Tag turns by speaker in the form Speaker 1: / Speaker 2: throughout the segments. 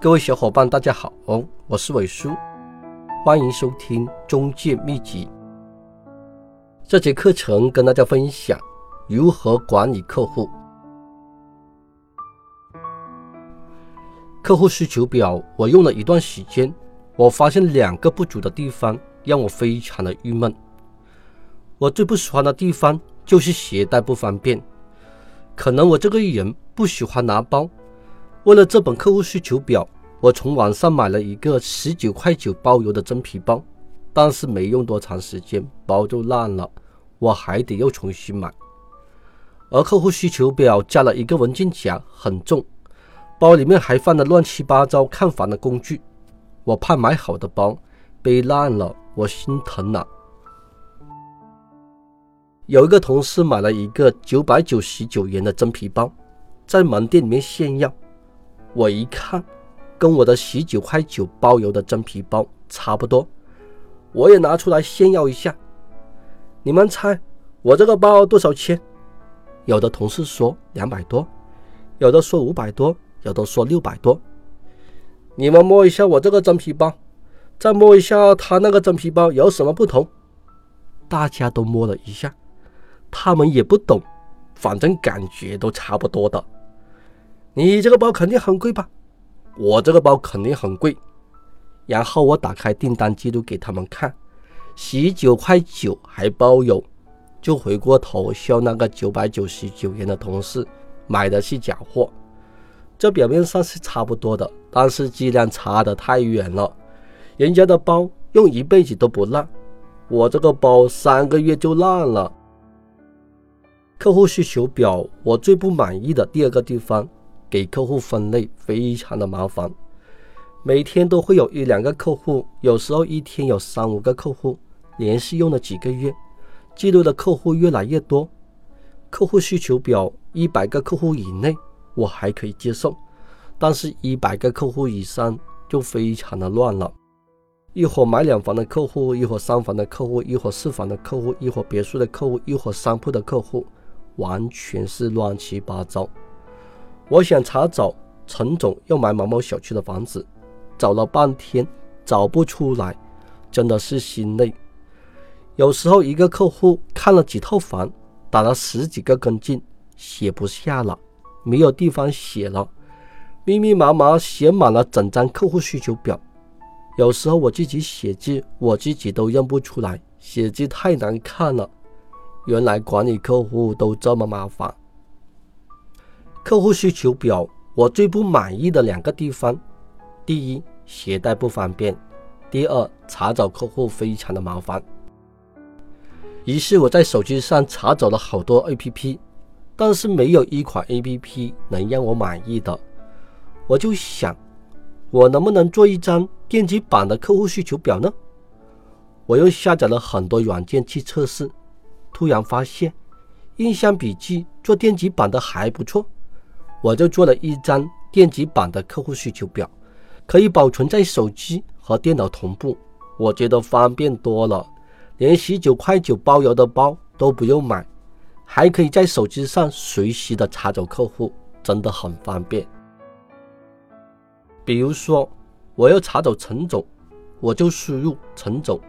Speaker 1: 各位小伙伴，大家好，我是伟叔，欢迎收听中介秘籍。这节课程跟大家分享如何管理客户。客户需求表我用了一段时间，我发现两个不足的地方让我非常的郁闷。我最不喜欢的地方就是携带不方便。可能我这个人不喜欢拿包。为了这本客户需求表，我从网上买了一个十九块九包邮的真皮包，但是没用多长时间，包就烂了，我还得又重新买。而客户需求表加了一个文件夹，很重，包里面还放了乱七八糟看房的工具，我怕买好的包背烂了，我心疼了。有一个同事买了一个九百九十九元的真皮包，在门店里面炫耀。我一看，跟我的十九块九包邮的真皮包差不多，我也拿出来炫耀一下。你们猜我这个包多少钱？有的同事说两百多，有的说五百多，有的说六百多。你们摸一下我这个真皮包，再摸一下他那个真皮包，有什么不同？大家都摸了一下。他们也不懂，反正感觉都差不多的。你这个包肯定很贵吧？我这个包肯定很贵。然后我打开订单记录给他们看，十九块九还包邮，就回过头笑那个九百九十九元的同事买的是假货。这表面上是差不多的，但是质量差的太远了。人家的包用一辈子都不烂，我这个包三个月就烂了。客户需求表，我最不满意的第二个地方，给客户分类非常的麻烦，每天都会有一两个客户，有时候一天有三五个客户，连续用了几个月，记录的客户越来越多。客户需求表一百个客户以内，我还可以接受，但是一百个客户以上就非常的乱了。一会儿买两房的客户，一会儿三房的客户，一会儿四房的客户，一会儿别墅的客户，一会儿商铺的客户。完全是乱七八糟。我想查找陈总要买某某小区的房子，找了半天找不出来，真的是心累。有时候一个客户看了几套房，打了十几个跟进，写不下了，没有地方写了，密密麻麻写满了整张客户需求表。有时候我自己写字，我自己都认不出来，写字太难看了。原来管理客户都这么麻烦。客户需求表我最不满意的两个地方：第一，携带不方便；第二，查找客户非常的麻烦。于是我在手机上查找了好多 APP，但是没有一款 APP 能让我满意的。我就想，我能不能做一张电子版的客户需求表呢？我又下载了很多软件去测试。突然发现，印象笔记做电子版的还不错，我就做了一张电子版的客户需求表，可以保存在手机和电脑同步，我觉得方便多了，连十九块九包邮的包都不用买，还可以在手机上随时的查找客户，真的很方便。比如说，我要查找陈总，我就输入陈总，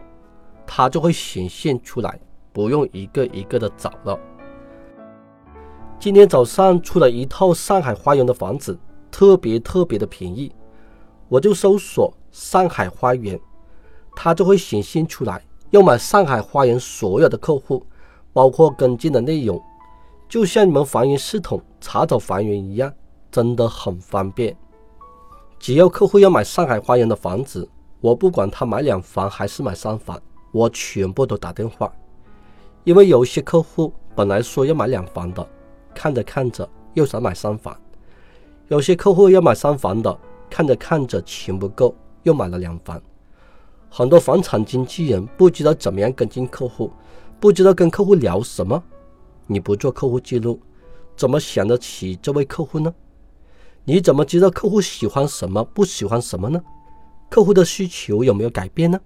Speaker 1: 他就会显现出来。不用一个一个的找了。今天早上出了一套上海花园的房子，特别特别的便宜，我就搜索上海花园，它就会显现出来要买上海花园所有的客户，包括跟进的内容，就像你们房源系统查找房源一样，真的很方便。只要客户要买上海花园的房子，我不管他买两房还是买三房，我全部都打电话。因为有些客户本来说要买两房的，看着看着又想买三房；有些客户要买三房的，看着看着钱不够，又买了两房。很多房产经纪人不知道怎么样跟进客户，不知道跟客户聊什么。你不做客户记录，怎么想得起这位客户呢？你怎么知道客户喜欢什么，不喜欢什么呢？客户的需求有没有改变呢？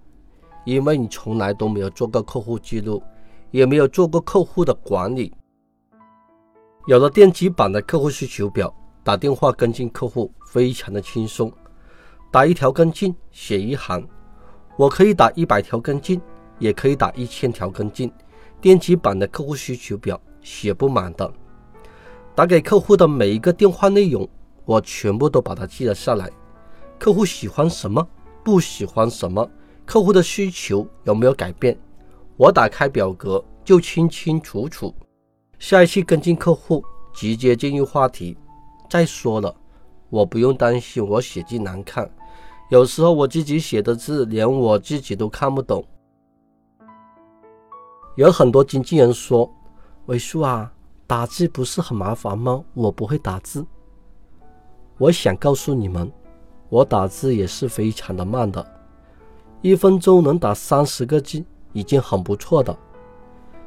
Speaker 1: 因为你从来都没有做过客户记录。也没有做过客户的管理，有了电子版的客户需求表，打电话跟进客户非常的轻松。打一条跟进，写一行。我可以打一百条跟进，也可以打一千条跟进。电子版的客户需求表写不满的，打给客户的每一个电话内容，我全部都把它记了下来。客户喜欢什么，不喜欢什么，客户的需求有没有改变，我打开表格就清清楚楚。下一期跟进客户，直接进入话题。再说了，我不用担心我写字难看。有时候我自己写的字连我自己都看不懂。有很多经纪人说：“伟叔啊，打字不是很麻烦吗？我不会打字。”我想告诉你们，我打字也是非常的慢的，一分钟能打三十个字已经很不错的。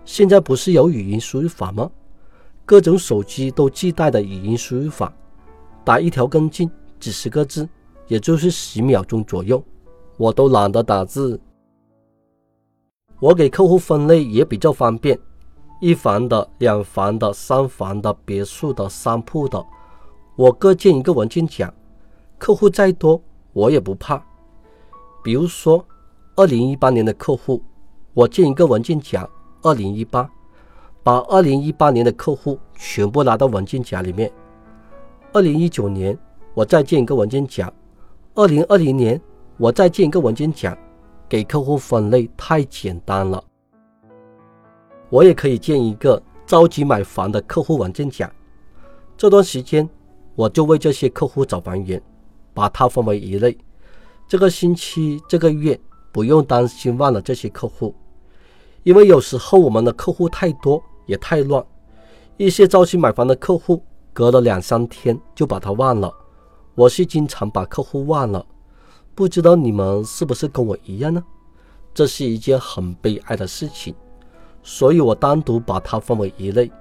Speaker 1: 现在不是有语音输入法吗？各种手机都自带的语音输入法，打一条跟进几十个字。也就是十秒钟左右，我都懒得打字。我给客户分类也比较方便，一房的、两房的、三房的、别墅的、商铺的，我各建一个文件夹。客户再多，我也不怕。比如说，二零一八年的客户，我建一个文件夹，二零一八，把二零一八年的客户全部拉到文件夹里面。二零一九年，我再建一个文件夹。二零二零年，我再建一个文件夹，给客户分类太简单了。我也可以建一个着急买房的客户文件夹。这段时间，我就为这些客户找房源，把它分为一类。这个星期、这个月不用担心忘了这些客户，因为有时候我们的客户太多也太乱，一些着急买房的客户，隔了两三天就把它忘了。我是经常把客户忘了，不知道你们是不是跟我一样呢？这是一件很悲哀的事情，所以我单独把它分为一类，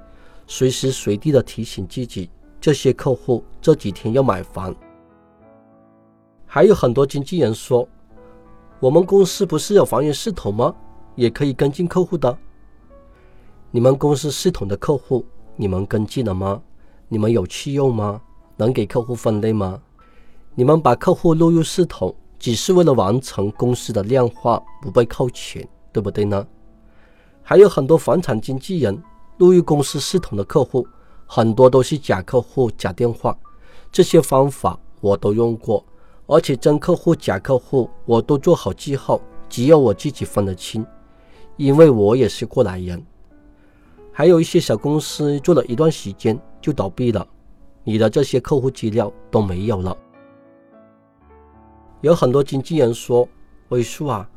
Speaker 1: 随时随地的提醒自己，这些客户这几天要买房。还有很多经纪人说，我们公司不是有房源系统吗？也可以跟进客户的。你们公司系统的客户，你们跟进了吗？你们有去用吗？能给客户分类吗？你们把客户录入系统，只是为了完成公司的量化，不被扣钱，对不对呢？还有很多房产经纪人录入公司系统的客户，很多都是假客户、假电话，这些方法我都用过，而且真客户、假客户我都做好记号，只有我自己分得清，因为我也是过来人。还有一些小公司做了一段时间就倒闭了，你的这些客户资料都没有了。有很多经纪人说：“伟叔啊，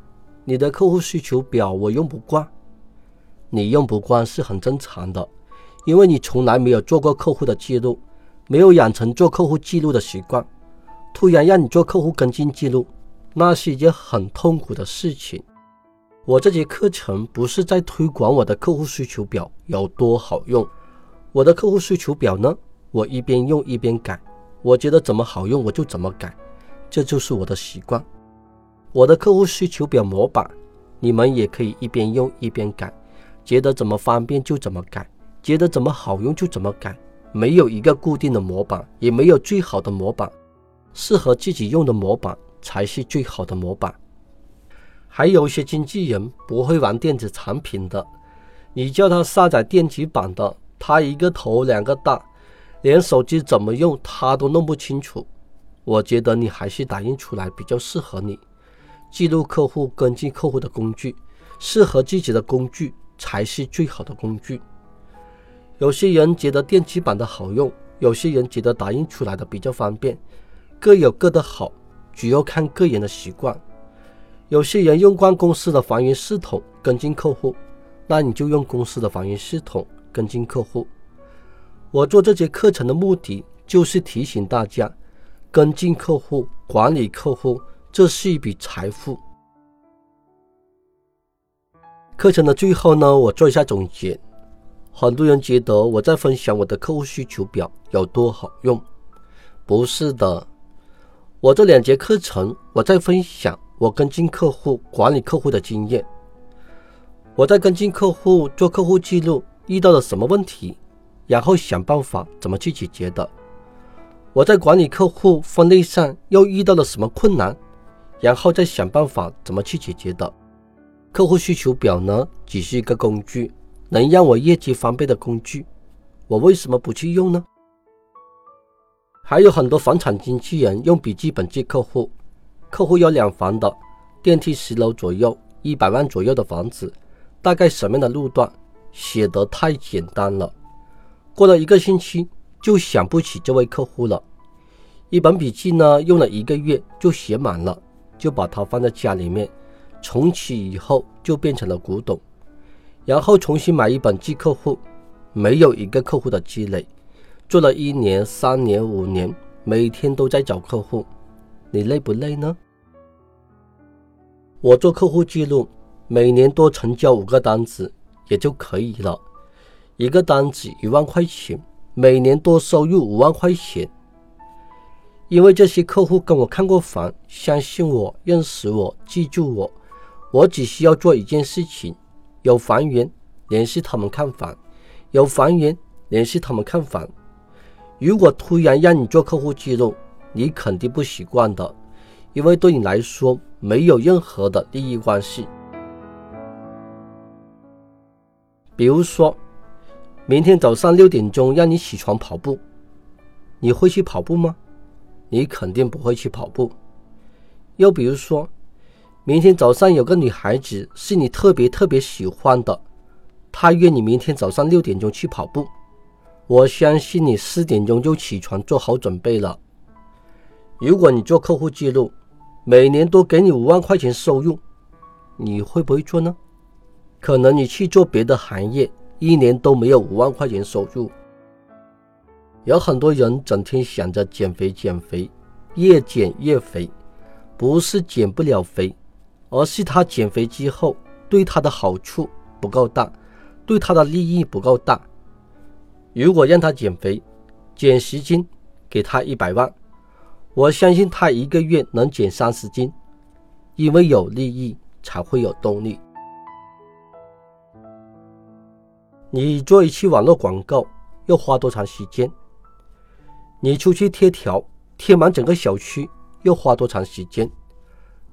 Speaker 1: 你的客户需求表我用不惯。你用不惯是很正常的，因为你从来没有做过客户的记录，没有养成做客户记录的习惯。突然让你做客户跟进记录，那是一件很痛苦的事情。我这节课程不是在推广我的客户需求表有多好用，我的客户需求表呢，我一边用一边改，我觉得怎么好用我就怎么改。”这就是我的习惯，我的客户需求表模板，你们也可以一边用一边改，觉得怎么方便就怎么改，觉得怎么好用就怎么改，没有一个固定的模板，也没有最好的模板，适合自己用的模板才是最好的模板。还有一些经纪人不会玩电子产品的，你叫他下载电子版的，他一个头两个大，连手机怎么用他都弄不清楚。我觉得你还是打印出来比较适合你，记录客户、跟进客户的工具，适合自己的工具才是最好的工具。有些人觉得电子版的好用，有些人觉得打印出来的比较方便，各有各的好，主要看个人的习惯。有些人用惯公司的房源系统跟进客户，那你就用公司的房源系统跟进客户。我做这节课程的目的就是提醒大家。跟进客户、管理客户，这是一笔财富。课程的最后呢，我做一下总结。很多人觉得我在分享我的客户需求表有多好用，不是的。我这两节课程，我在分享我跟进客户、管理客户的经验。我在跟进客户、做客户记录遇到了什么问题，然后想办法怎么去解决的。我在管理客户分类上又遇到了什么困难，然后再想办法怎么去解决的。客户需求表呢，只是一个工具，能让我业绩翻倍的工具，我为什么不去用呢？还有很多房产经纪人用笔记本记客户，客户有两房的，电梯十楼左右，一百万左右的房子，大概什么样的路段，写得太简单了。过了一个星期。就想不起这位客户了。一本笔记呢，用了一个月就写满了，就把它放在家里面。从此以后就变成了古董。然后重新买一本记客户，没有一个客户的积累。做了一年、三年、五年，每天都在找客户，你累不累呢？我做客户记录，每年多成交五个单子也就可以了，一个单子一万块钱。每年多收入五万块钱，因为这些客户跟我看过房，相信我，认识我，记住我。我只需要做一件事情：有房源联系他们看房，有房源联系他们看房。如果突然让你做客户记录，你肯定不习惯的，因为对你来说没有任何的利益关系。比如说。明天早上六点钟让你起床跑步，你会去跑步吗？你肯定不会去跑步。又比如说，明天早上有个女孩子是你特别特别喜欢的，她约你明天早上六点钟去跑步，我相信你四点钟就起床做好准备了。如果你做客户记录，每年都给你五万块钱收入，你会不会做呢？可能你去做别的行业。一年都没有五万块钱收入，有很多人整天想着减肥减肥，越减越肥，不是减不了肥，而是他减肥之后对他的好处不够大，对他的利益不够大。如果让他减肥，减十斤，给他一百万，我相信他一个月能减三十斤，因为有利益才会有动力。你做一期网络广告要花多长时间？你出去贴条贴满整个小区要花多长时间？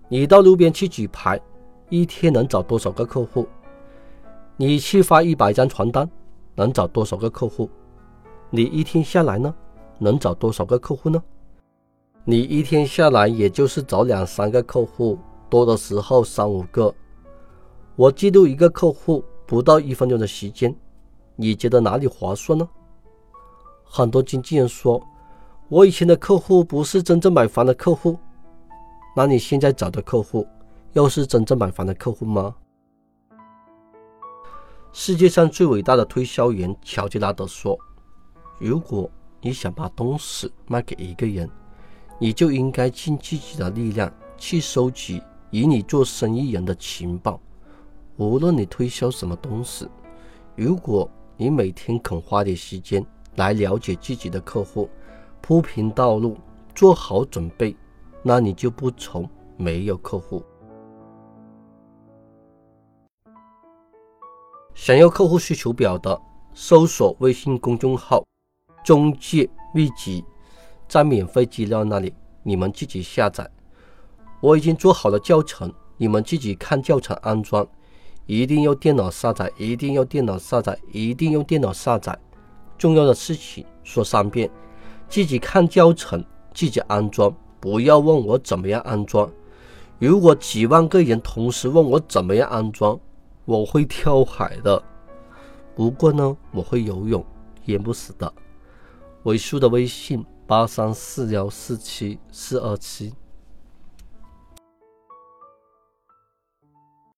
Speaker 1: 你到路边去举牌，一天能找多少个客户？你去发一百张传单，能找多少个客户？你一天下来呢，能找多少个客户呢？你一天下来也就是找两三个客户，多的时候三五个。我记录一个客户不到一分钟的时间。你觉得哪里划算呢？很多经纪人说，我以前的客户不是真正买房的客户，那你现在找的客户又是真正买房的客户吗？世界上最伟大的推销员乔吉拉德说：“如果你想把东西卖给一个人，你就应该尽自己的力量去收集与你做生意人的情报，无论你推销什么东西，如果。”你每天肯花点时间来了解自己的客户，铺平道路，做好准备，那你就不愁没有客户。想要客户需求表的，搜索微信公众号“中介秘籍”，在免费资料那里，你们自己下载。我已经做好了教程，你们自己看教程安装。一定要电脑下载，一定要电脑下载，一定用电脑下载。重要的事情说三遍，自己看教程，自己安装，不要问我怎么样安装。如果几万个人同时问我怎么样安装，我会跳海的。不过呢，我会游泳，淹不死的。尾数的微信八三四幺四七四二七。